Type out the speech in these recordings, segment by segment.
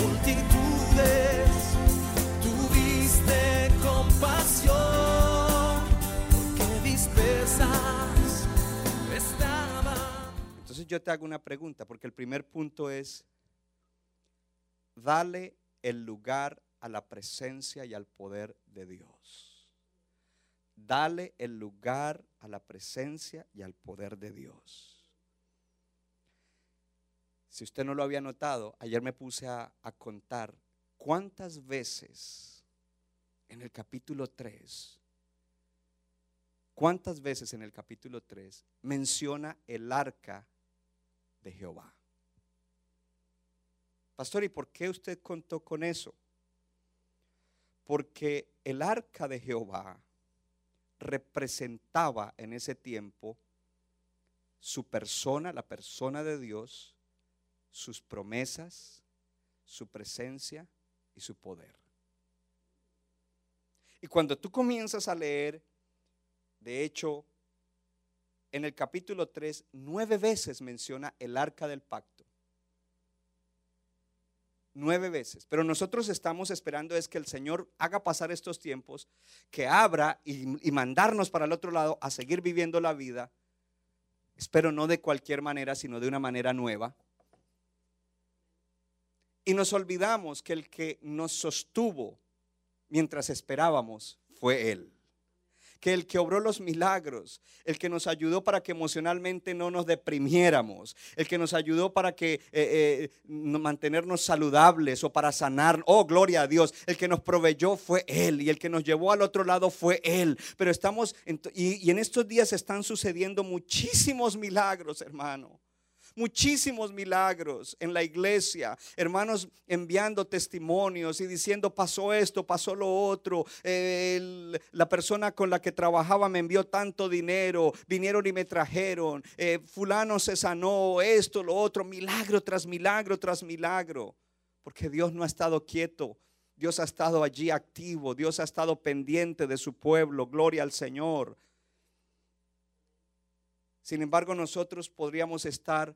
multitudes, tuviste compasión, porque dispersas estaban. Entonces yo te hago una pregunta, porque el primer punto es, dale el lugar a la presencia y al poder de Dios. Dale el lugar a la presencia y al poder de Dios. Si usted no lo había notado, ayer me puse a, contar cuántas veces en el capítulo 3, cuántas veces en el capítulo 3 menciona el arca de Jehová. Pastor, ¿y por qué usted contó con eso? Porque el arca de Jehová representaba en ese tiempo su persona, la persona de Dios, sus promesas, su presencia y su poder. Y cuando tú comienzas a leer, de hecho, en el capítulo 3, nueve veces menciona el arca del pacto. Nueve veces. Pero nosotros estamos esperando es que el Señor haga pasar estos tiempos, que abra y, y mandarnos para el otro lado a seguir viviendo la vida. Espero no de cualquier manera, sino de una manera nueva. Y nos olvidamos que el que nos sostuvo mientras esperábamos fue Él. Que el que obró los milagros, el que nos ayudó para que emocionalmente no nos deprimiéramos, el que nos ayudó para que eh, eh, no- mantenernos saludables o para sanar, oh gloria a Dios, el que nos proveyó fue Él y el que nos llevó al otro lado fue Él. Pero estamos, y en estos días están sucediendo muchísimos milagros, hermano muchísimos milagros en la iglesia, hermanos enviando testimonios y diciendo pasó esto, pasó lo otro, la persona con la que trabajaba me envió tanto dinero, vinieron y me trajeron, eh, fulano se sanó, esto, lo otro, milagro tras milagro tras milagro, porque Dios no ha estado quieto. Dios ha estado allí activo, Dios ha estado pendiente de su pueblo, gloria al Señor. Sin embargo, nosotros podríamos estar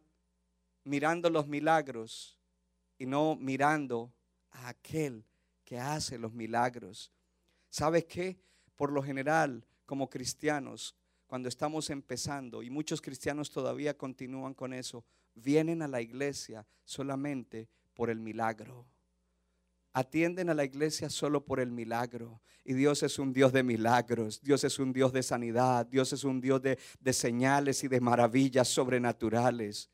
mirando los milagros y no mirando a aquel que hace los milagros. ¿Sabes qué? Por lo general, como cristianos, cuando estamos empezando, y muchos cristianos todavía continúan con eso, vienen a la iglesia solamente por el milagro. Atienden a la iglesia solo por el milagro. Y Dios es un Dios de milagros, Dios es un Dios de sanidad, Dios es un Dios de, de señales y de maravillas sobrenaturales.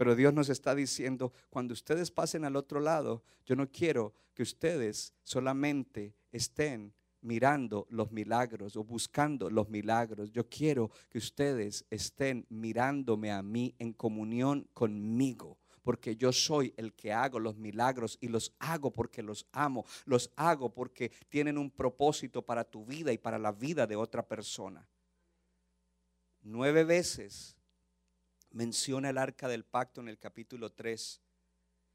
Pero Dios nos está diciendo, cuando ustedes pasen al otro lado, yo no quiero que ustedes solamente estén mirando los milagros o buscando los milagros. Yo quiero que ustedes estén mirándome a mí en comunión conmigo. Porque yo soy el que hago los milagros y los hago porque los amo. Los hago porque tienen un propósito para tu vida y para la vida de otra persona. Nueve veces menciona el arca del pacto en el capítulo 3,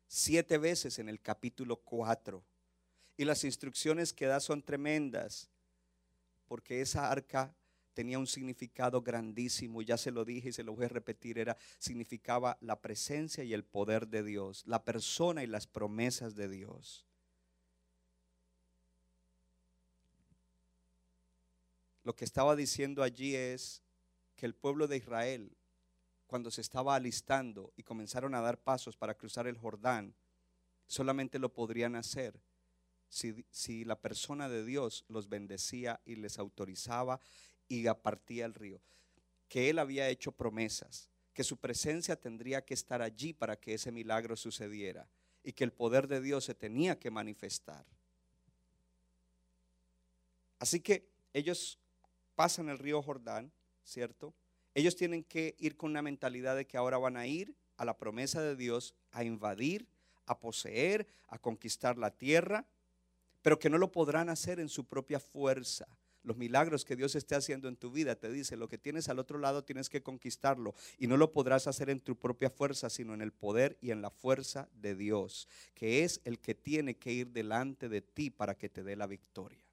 siete veces en el capítulo 4. Y las instrucciones que da son tremendas, porque esa arca tenía un significado grandísimo, ya se lo dije y se lo voy a repetir, era significaba la presencia y el poder de Dios, la persona y las promesas de Dios. Lo que estaba diciendo allí es que el pueblo de Israel cuando se estaba alistando y comenzaron a dar pasos para cruzar el Jordán, solamente lo podrían hacer si, si la persona de Dios los bendecía y les autorizaba y apartía el río. Que Él había hecho promesas, que su presencia tendría que estar allí para que ese milagro sucediera y que el poder de Dios se tenía que manifestar. Así que ellos pasan el río Jordán, ¿cierto? Ellos tienen que ir con una mentalidad de que ahora van a ir a la promesa de Dios, a invadir, a poseer, a conquistar la tierra, pero que no lo podrán hacer en su propia fuerza. Los milagros que Dios esté haciendo en tu vida, te dice, lo que tienes al otro lado tienes que conquistarlo y no lo podrás hacer en tu propia fuerza, sino en el poder y en la fuerza de Dios, que es el que tiene que ir delante de ti para que te dé la victoria.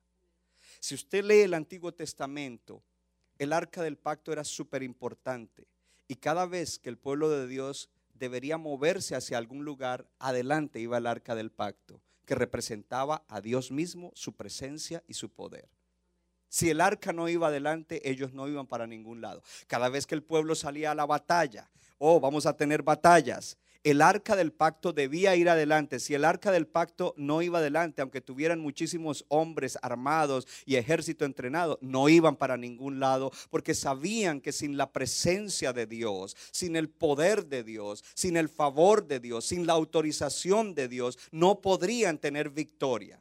Si usted lee el Antiguo Testamento, el arca del pacto era súper importante y cada vez que el pueblo de Dios debería moverse hacia algún lugar, adelante iba el arca del pacto, que representaba a Dios mismo, su presencia y su poder. Si el arca no iba adelante, ellos no iban para ningún lado. Cada vez que el pueblo salía a la batalla, oh, vamos a tener batallas, el arca del pacto debía ir adelante. Si el arca del pacto no iba adelante, aunque tuvieran muchísimos hombres armados y ejército entrenado, no iban para ningún lado porque sabían que sin la presencia de Dios, sin el poder de Dios, sin el favor de Dios, sin la autorización de Dios, no podrían tener victoria.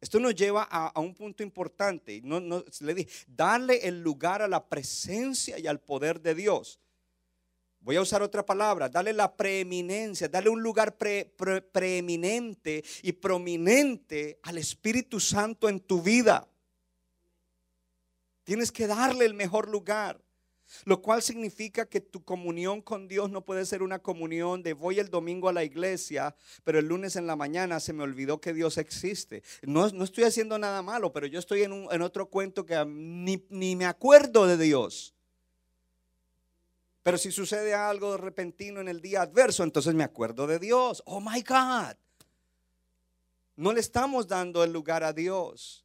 Esto nos lleva a, un punto importante. No, no, le dije, darle el lugar a la presencia y al poder de Dios. Voy a usar otra palabra, dale la preeminencia, dale un lugar preeminente y prominente al Espíritu Santo en tu vida. Tienes que darle el mejor lugar. Lo cual significa que tu comunión con Dios no puede ser una comunión de voy el domingo a la iglesia, pero el lunes en la mañana se me olvidó que Dios existe. No, no estoy haciendo nada malo, pero yo estoy en, en otro cuento que ni, ni me acuerdo de Dios. Pero si sucede algo repentino en el día adverso, entonces me acuerdo de Dios. Oh my God. No le estamos dando el lugar a Dios.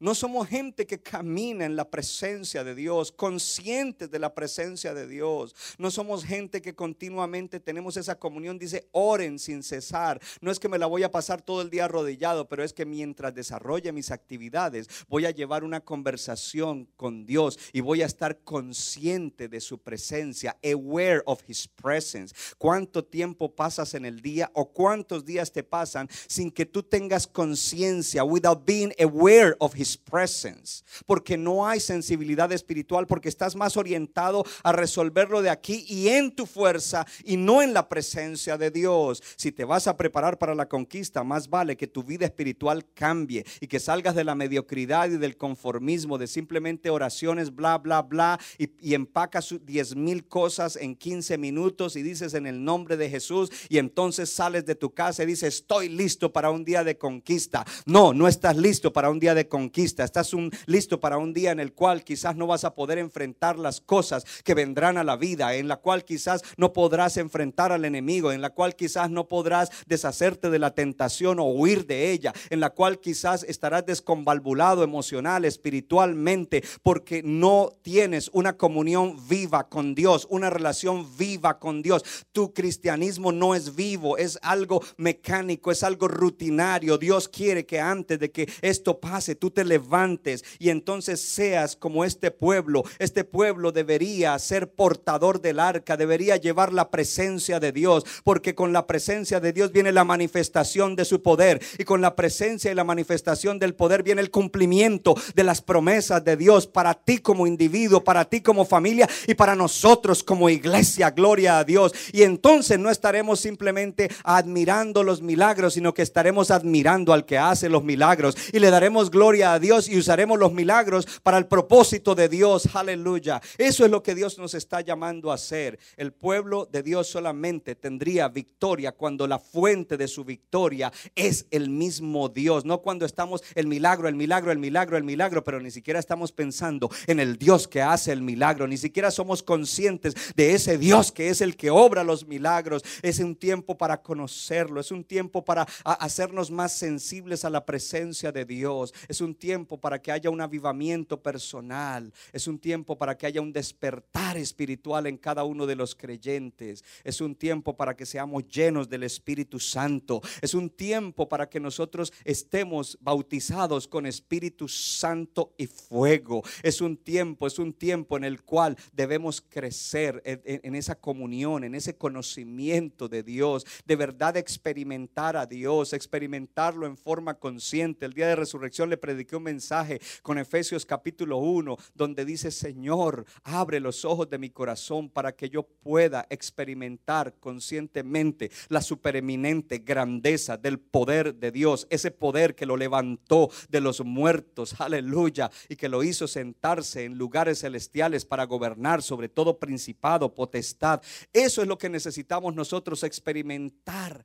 No somos gente que camina en la presencia de Dios, conscientes de la presencia de Dios. No somos gente que continuamente tenemos esa comunión. Dice, oren sin cesar. No es que me la voy a pasar todo el día arrodillado, pero es que mientras desarrolle mis actividades, voy a llevar una conversación con Dios y voy a estar consciente de su presencia, aware of his presence. ¿Cuánto tiempo pasas en el día o cuántos días te pasan sin que tú tengas conciencia, without being aware of his presence, porque no hay sensibilidad espiritual, porque estás más orientado a resolverlo de aquí y en tu fuerza y no en la presencia de Dios. Si te vas a preparar para la conquista, más vale que tu vida espiritual cambie y que salgas de la mediocridad y del conformismo, de simplemente oraciones, bla, bla, bla, y, y empacas 10 mil cosas en 15 minutos y dices en el nombre de Jesús y entonces sales de tu casa y dices, estoy listo para un día de conquista. No, no estás listo para un día de conquista Estás listo para un día en el cual quizás no vas a poder enfrentar las cosas que vendrán a la vida, en la cual quizás no podrás enfrentar al enemigo, en la cual quizás no podrás deshacerte de la tentación o huir de ella, en la cual quizás estarás desconvalvulado emocional, espiritualmente, porque no tienes una comunión viva con Dios, una relación viva con Dios. Tu cristianismo no es vivo, es algo mecánico, es algo rutinario. Dios quiere que antes de que esto pase, tú te levantes y entonces seas como este pueblo. Este pueblo debería ser portador del arca, debería llevar la presencia de Dios, porque con la presencia de Dios viene la manifestación de su poder y con la presencia y la manifestación del poder viene el cumplimiento de las promesas de Dios para ti como individuo, para ti como familia y para nosotros como iglesia. Gloria a Dios. Y entonces no estaremos simplemente admirando los milagros, sino que estaremos admirando al que hace los milagros y le daremos gloria a Dios y usaremos los milagros para el propósito de Dios. Aleluya. Eso es lo que Dios nos está llamando a hacer. El pueblo de Dios solamente tendría victoria cuando la fuente de su victoria es el mismo Dios. No cuando estamos el milagro, el milagro, el milagro, el milagro, pero ni siquiera estamos pensando en el Dios que hace el milagro. Ni siquiera somos conscientes de ese Dios que es el que obra los milagros. Es un tiempo para conocerlo. Es un tiempo para hacernos más sensibles a la presencia de Dios. Es un tiempo para que haya un avivamiento personal. Es un tiempo para que haya un despertar espiritual en cada uno de los creyentes. Es un tiempo para que seamos llenos del Espíritu Santo. Es un tiempo para que nosotros estemos bautizados con Espíritu Santo y fuego. Es un tiempo, es un tiempo en el cual debemos crecer en, esa comunión, en ese conocimiento de Dios, de verdad experimentar a Dios, experimentarlo en forma consciente. El día de resurrección le predicamos un mensaje con Efesios capítulo 1, donde dice, Señor, abre los ojos de mi corazón para que yo pueda experimentar conscientemente la supereminente grandeza del poder de Dios, ese poder que lo levantó de los muertos, aleluya, y que lo hizo sentarse en lugares celestiales para gobernar sobre todo principado, potestad. Eso es lo que necesitamos nosotros experimentar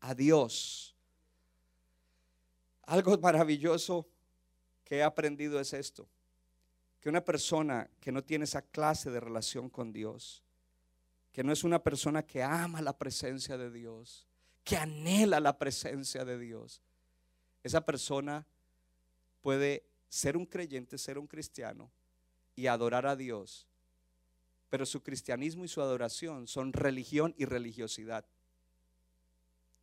a Dios. Algo maravilloso que he aprendido es esto, que una persona que no tiene esa clase de relación con Dios, que no es una persona que ama la presencia de Dios, que anhela la presencia de Dios, esa persona puede ser un creyente, ser un cristiano y adorar a Dios, pero su cristianismo y su adoración son religión y religiosidad.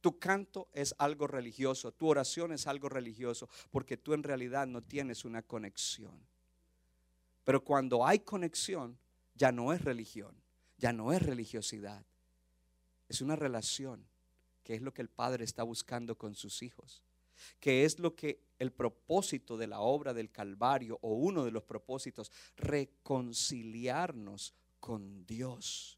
Tu canto es algo religioso, tu oración es algo religioso, porque tú en realidad no tienes una conexión. Pero cuando hay conexión, ya no es religión, ya no es religiosidad, es una relación, que es lo que el Padre está buscando con sus hijos, que es lo que el propósito de la obra del Calvario, o uno de los propósitos, reconciliarnos con Dios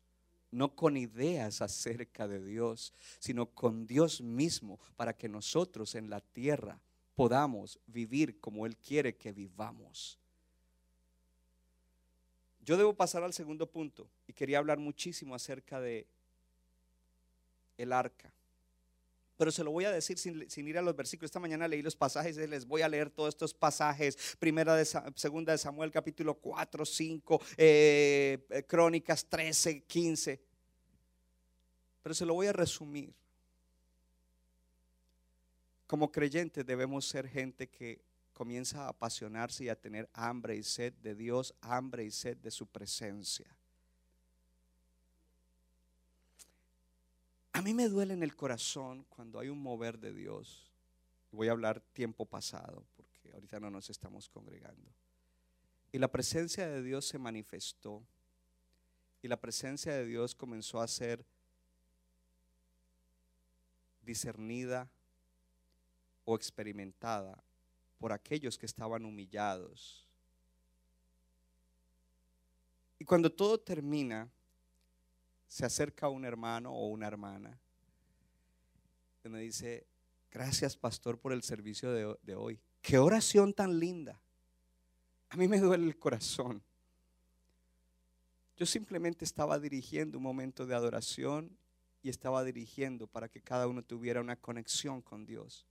no con ideas acerca de Dios, sino con Dios mismo, para que nosotros en la tierra podamos vivir como Él quiere que vivamos. Yo debo pasar al segundo punto y quería hablar muchísimo acerca de el arca. Pero se lo voy a decir sin, ir a los versículos. Esta mañana leí los pasajes y les voy a leer todos estos pasajes. Primera de segunda de Samuel, capítulo 4, 5, eh, eh, Crónicas 13, 15. Pero se lo voy a resumir. Como creyentes debemos ser gente que comienza a apasionarse y a tener hambre y sed de Dios, hambre y sed de su presencia. A mí me duele en el corazón cuando hay un mover de Dios. Voy a hablar tiempo pasado porque ahorita no nos estamos congregando. Y la presencia de Dios se manifestó. Y la presencia de Dios comenzó a ser discernida o experimentada por aquellos que estaban humillados. Y cuando todo termina, se acerca un hermano o una hermana y me dice, gracias pastor por el servicio de, de hoy. Qué oración tan linda. A mí me duele el corazón. Yo simplemente estaba dirigiendo un momento de adoración y estaba dirigiendo para que cada uno tuviera una conexión con Dios.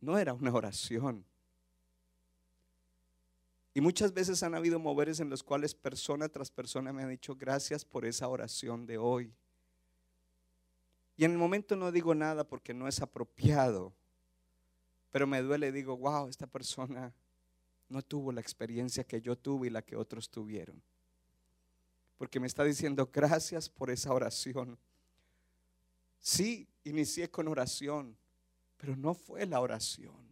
No era una oración. Y muchas veces han habido moveres en los cuales persona tras persona me han dicho gracias por esa oración de hoy. Y en el momento no digo nada porque no es apropiado, pero me duele, digo, wow, esta persona no tuvo la experiencia que yo tuve y la que otros tuvieron. Porque me está diciendo gracias por esa oración. Sí, inicié con oración, pero no fue la oración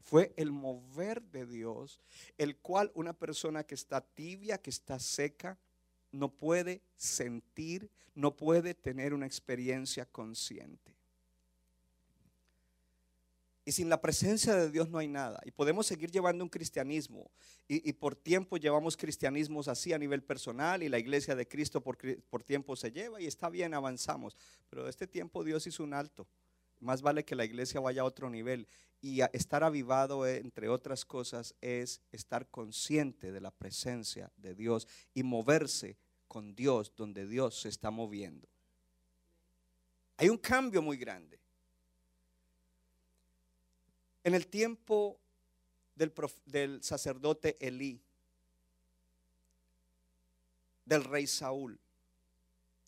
fue el mover de Dios, el cual una persona que está tibia, que está seca, no puede sentir, no puede tener una experiencia consciente. Y sin la presencia de Dios no hay nada. Y podemos seguir llevando un cristianismo. Y, por tiempo llevamos cristianismos así a nivel personal y la iglesia de Cristo por, por tiempo se lleva y está bien, avanzamos. Pero este tiempo Dios hizo un alto. Más vale que la iglesia vaya a otro nivel. Y estar avivado, eh, entre otras cosas, es estar consciente de la presencia de Dios y moverse con Dios donde Dios se está moviendo. Hay un cambio muy grande. En el tiempo del, del sacerdote Elí, del rey Saúl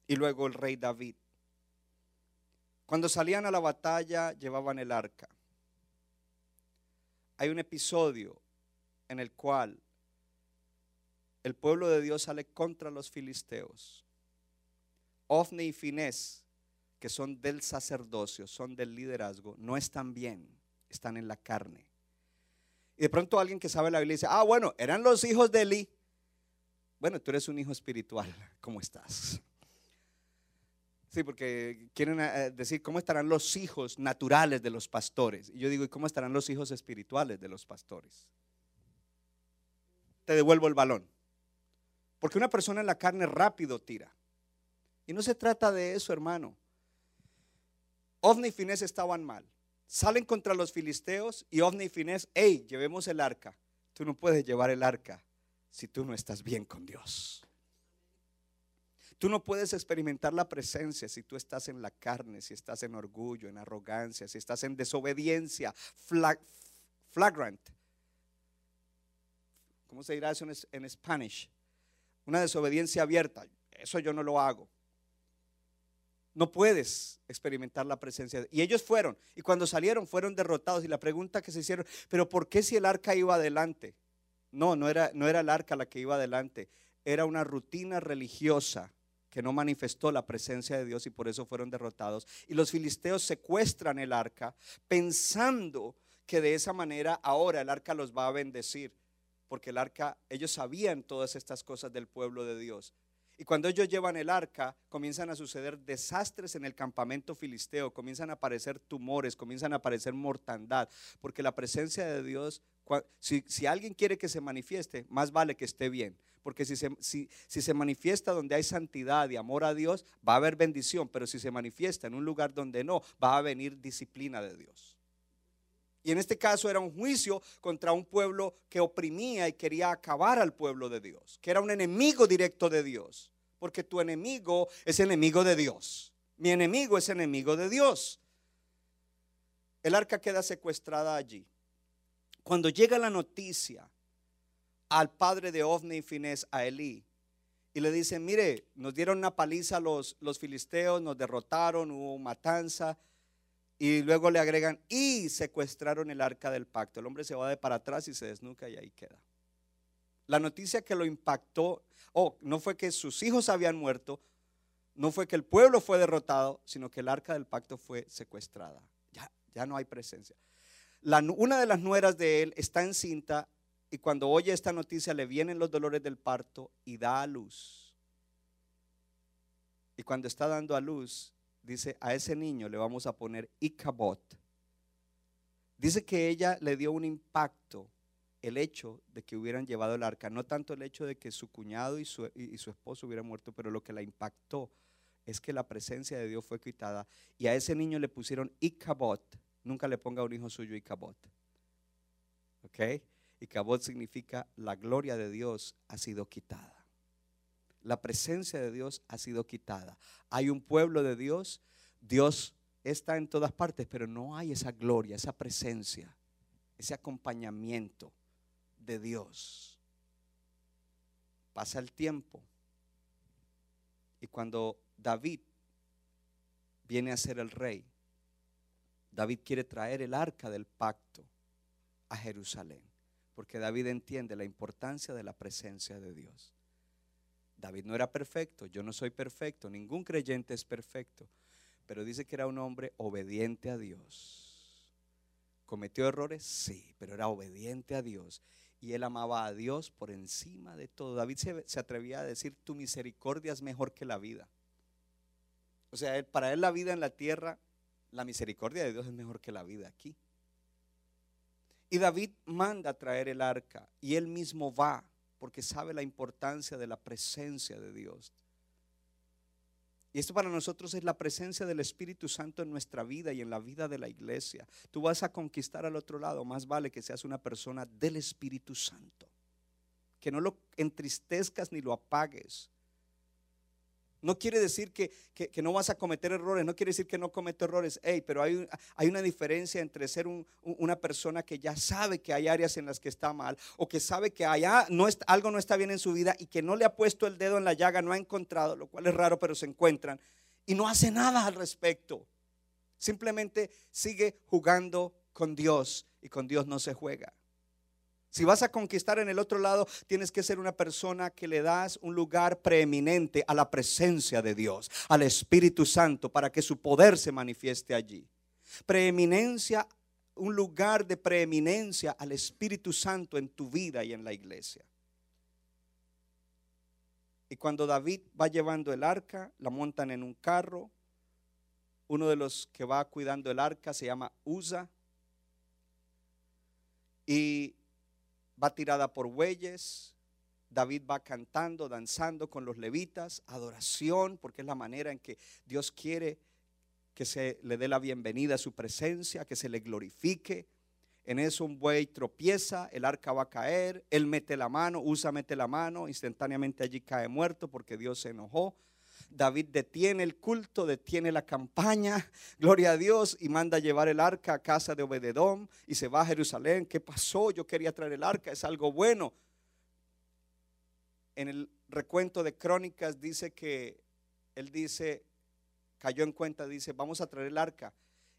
y luego el rey David, cuando salían a la batalla llevaban el arca. Hay un episodio en el cual el pueblo de Dios sale contra los filisteos. Ofne y Finés, que son del sacerdocio, son del liderazgo, no están bien, están en la carne. Y de pronto alguien que sabe la Biblia dice, ah, bueno, eran los hijos de Eli. Bueno, tú eres un hijo espiritual, ¿cómo estás? Sí, porque quieren eh, decir cómo estarán los hijos naturales de los pastores. Y yo digo, ¿y cómo estarán los hijos espirituales de los pastores? Te devuelvo el balón. Porque una persona en la carne rápido tira. Y no se trata de eso, hermano. Ovni y Finés estaban mal. Salen contra los filisteos y Ovni y Finés, hey, llevemos el arca. Tú no puedes llevar el arca si tú no estás bien con Dios. Tú no puedes experimentar la presencia si tú estás en la carne, si estás en orgullo, en arrogancia, si estás en desobediencia, flagrant. ¿Cómo se dirá eso en, en Spanish? Una desobediencia abierta. Eso yo no lo hago. No puedes experimentar la presencia. Y ellos fueron. Y cuando salieron fueron derrotados. Y la pregunta que se hicieron, pero ¿por qué si el arca iba adelante? No, no era, no era el arca la que iba adelante. Era una rutina religiosa que no manifestó la presencia de Dios y por eso fueron derrotados. Y los filisteos secuestran el arca pensando que de esa manera ahora el arca los va a bendecir, porque el arca, ellos sabían todas estas cosas del pueblo de Dios. Y cuando ellos llevan el arca, comienzan a suceder desastres en el campamento filisteo, comienzan a aparecer tumores, comienzan a aparecer mortandad, porque la presencia de Dios, si, alguien quiere que se manifieste, más vale que esté bien. Porque si se, si, se manifiesta donde hay santidad y amor a Dios, va a haber bendición. Pero si se manifiesta en un lugar donde no, va a venir disciplina de Dios. Y en este caso era un juicio contra un pueblo que oprimía y quería acabar al pueblo de Dios, que era un enemigo directo de Dios, porque tu enemigo es enemigo de Dios. Mi enemigo es enemigo de Dios. El arca queda secuestrada allí. Cuando llega la noticia al padre de Ovni y Finés, a Elí, y le dicen, mire, nos dieron una paliza los, los filisteos, nos derrotaron, hubo matanza, y luego le agregan, y secuestraron el arca del pacto. El hombre se va de para atrás y se desnuca y ahí queda. La noticia que lo impactó, oh, no fue que sus hijos habían muerto, no fue que el pueblo fue derrotado, sino que el arca del pacto fue secuestrada. Ya, ya no hay presencia. Una de las nueras de él está encinta y cuando oye esta noticia le vienen los dolores del parto y da a luz. Y cuando está dando a luz, dice, a ese niño le vamos a poner Icabot. Dice que ella le dio un impacto el hecho de que hubieran llevado el arca, no tanto el hecho de que su cuñado y su, y su esposo hubieran muerto, pero lo que la impactó es que la presencia de Dios fue quitada y a ese niño le pusieron Icabot. Nunca le ponga a un hijo suyo Icabot. ¿Ok? Y Cabot significa la gloria de Dios ha sido quitada. La presencia de Dios ha sido quitada. Hay un pueblo de Dios, Dios está en todas partes, pero no hay esa gloria, esa presencia, ese acompañamiento de Dios. Pasa el tiempo y cuando David viene a ser el rey, David quiere traer el arca del pacto a Jerusalén porque David entiende la importancia de la presencia de Dios. David no era perfecto, yo no soy perfecto, ningún creyente es perfecto, pero dice que era un hombre obediente a Dios. ¿Cometió errores? Sí, pero era obediente a Dios. Y él amaba a Dios por encima de todo. David se, atrevía a decir, tu misericordia es mejor que la vida. O sea, para él la vida en la tierra, la misericordia de Dios es mejor que la vida aquí. Y David manda traer el arca y él mismo va porque sabe la importancia de la presencia de Dios. Y esto para nosotros es la presencia del Espíritu Santo en nuestra vida y en la vida de la iglesia. Tú vas a conquistar al otro lado, más vale que seas una persona del Espíritu Santo. Que no lo entristezcas ni lo apagues, no quiere decir que, no vas a cometer errores, no quiere decir que no cometo errores. Hey, pero hay, hay una diferencia entre ser una persona que ya sabe que hay áreas en las que está mal o que sabe que allá no algo no está bien en su vida y que no le ha puesto el dedo en la llaga, no ha encontrado, lo cual es raro, pero se encuentran y no hace nada al respecto. Simplemente sigue jugando con Dios y con Dios no se juega. Si vas a conquistar en el otro lado, tienes que ser una persona que le das un lugar preeminente a la presencia de Dios, al Espíritu Santo, para que su poder se manifieste allí. Preeminencia, un lugar de preeminencia al Espíritu Santo en tu vida y en la iglesia. Y cuando David va llevando el arca, la montan en un carro, uno de los que va cuidando el arca se llama Usa. Y va tirada por bueyes. David va cantando, danzando con los levitas, adoración, porque es la manera en que Dios quiere que se le dé la bienvenida a su presencia, que se le glorifique. En eso un buey tropieza, el arca va a caer, él mete la mano, usa mete la mano, instantáneamente allí cae muerto porque Dios se enojó. David detiene el culto, detiene la campaña, gloria a Dios, y manda a llevar el arca a casa de Obededón y se va a Jerusalén. ¿Qué pasó? Yo quería traer el arca, es algo bueno. En el recuento de crónicas dice que él dice, cayó en cuenta, dice, vamos a traer el arca.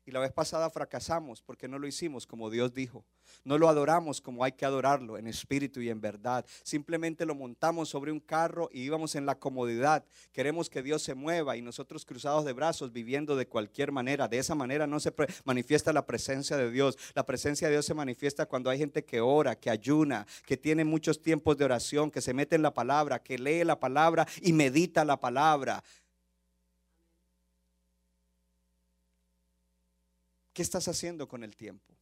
Y la vez pasada fracasamos porque no lo hicimos como Dios dijo. No lo adoramos como hay que adorarlo en espíritu y en verdad. Simplemente lo montamos sobre un carro y íbamos en la comodidad. Queremos que Dios se mueva y nosotros cruzados de brazos viviendo de cualquier manera. De esa manera no se manifiesta la presencia de Dios. La presencia de Dios se manifiesta cuando hay gente que ora, que ayuna, que tiene muchos tiempos de oración, que se mete en la palabra, que lee la palabra y medita la palabra. ¿Qué estás haciendo con el tiempo?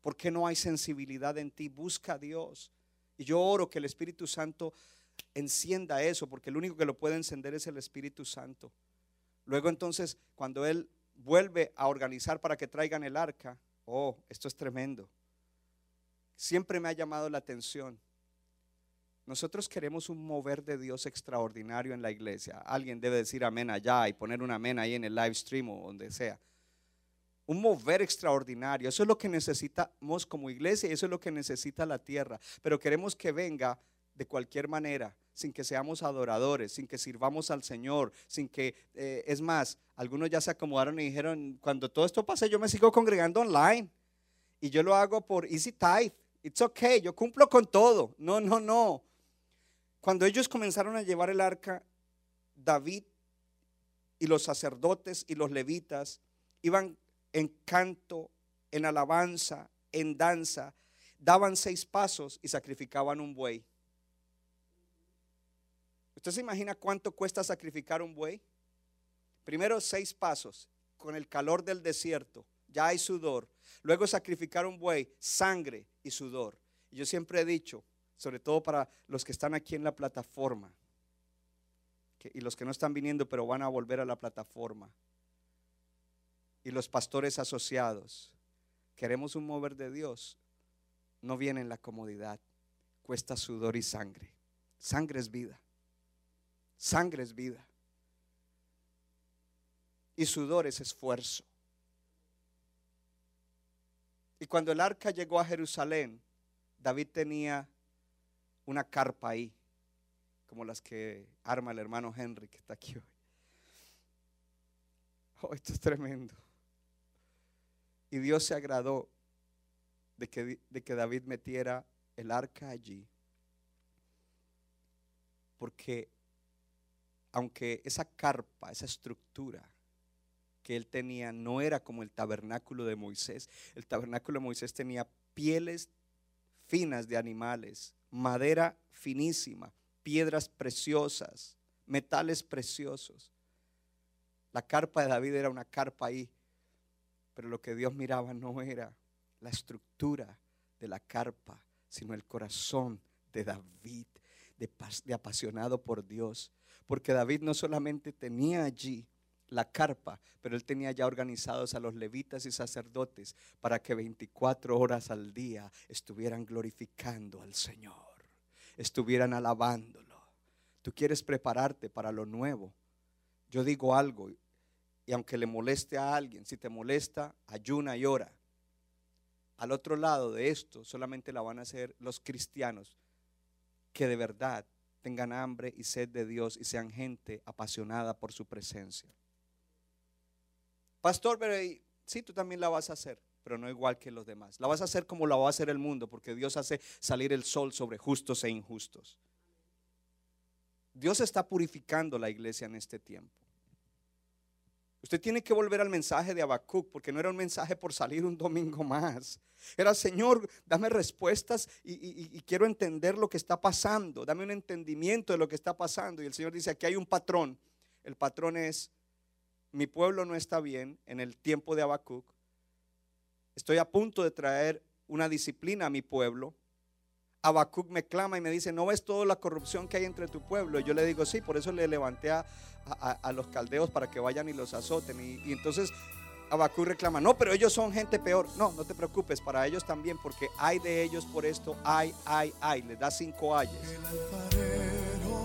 ¿Por qué no hay sensibilidad en ti? Busca a Dios. Y yo oro que el Espíritu Santo encienda eso, porque el único que lo puede encender es el Espíritu Santo. Luego entonces, cuando Él vuelve a organizar para que traigan el arca, oh, esto es tremendo. Siempre me ha llamado la atención. Nosotros queremos un mover de Dios extraordinario en la iglesia. Alguien debe decir amén allá y poner un amén ahí en el live stream o donde sea un mover extraordinario. Eso es lo que necesitamos como iglesia y eso es lo que necesita la tierra. Pero queremos que venga de cualquier manera, sin que seamos adoradores, sin que sirvamos al Señor, sin que, eh, es más, algunos ya se acomodaron y dijeron, cuando todo esto pase, yo me sigo congregando online y yo lo hago por Easy Tithe. It's okay, yo cumplo con todo. No, no, no. Cuando ellos comenzaron a llevar el arca, David y los sacerdotes y los levitas iban en canto, en alabanza, en danza, daban seis pasos y sacrificaban un buey. ¿Usted se imagina cuánto cuesta sacrificar un buey? Primero seis pasos, con el calor del desierto, ya hay sudor. Luego sacrificar un buey, sangre y sudor. Yo siempre he dicho, sobre todo para los que están aquí en la plataforma, y los que no están viniendo pero van a volver a la plataforma, y los pastores asociados queremos un mover de Dios, no viene en la comodidad, cuesta sudor y sangre. Sangre es vida. Sangre es vida. Y sudor es esfuerzo. Y cuando el arca llegó a Jerusalén, David tenía una carpa ahí, como las que arma el hermano Henry que está aquí hoy. Oh, esto es tremendo. Y Dios se agradó de que, de que David metiera el arca allí. Porque aunque esa carpa, esa estructura que él tenía no era como el tabernáculo de Moisés, el tabernáculo de Moisés tenía pieles finas de animales, madera finísima, piedras preciosas, metales preciosos. La carpa de David era una carpa ahí pero lo que Dios miraba no era la estructura de la carpa, sino el corazón de David, de, apasionado por Dios. Porque David no solamente tenía allí la carpa, pero él tenía ya organizados a los levitas y sacerdotes para que 24 horas al día estuvieran glorificando al Señor, estuvieran alabándolo. Tú quieres prepararte para lo nuevo. Yo digo algo, y aunque le moleste a alguien, si te molesta, ayuna y ora. Al otro lado de esto solamente la van a hacer los cristianos que de verdad tengan hambre y sed de Dios y sean gente apasionada por su presencia. Pastor, pero sí, tú también la vas a hacer, pero no igual que los demás. La vas a hacer como la va a hacer el mundo, porque Dios hace salir el sol sobre justos e injustos. Dios está purificando la iglesia en este tiempo. Usted tiene que volver al mensaje de Habacuc, porque no era un mensaje por salir un domingo más. Era, Señor, dame respuestas y, y, quiero entender lo que está pasando. Dame un entendimiento de lo que está pasando. Y el Señor dice, aquí hay un patrón. El patrón es mi pueblo no está bien en el tiempo de Habacuc. Estoy a punto de traer una disciplina a mi pueblo. Habacuc me clama y me dice, ¿no ves toda la corrupción que hay entre tu pueblo? Y yo le digo, sí, por eso le levanté a, los caldeos para que vayan y los azoten. Y, y entonces Habacuc reclama, no, pero ellos son gente peor. No, no te preocupes, para ellos también, porque hay de ellos por esto, hay, hay, hay. Le da cinco ayes.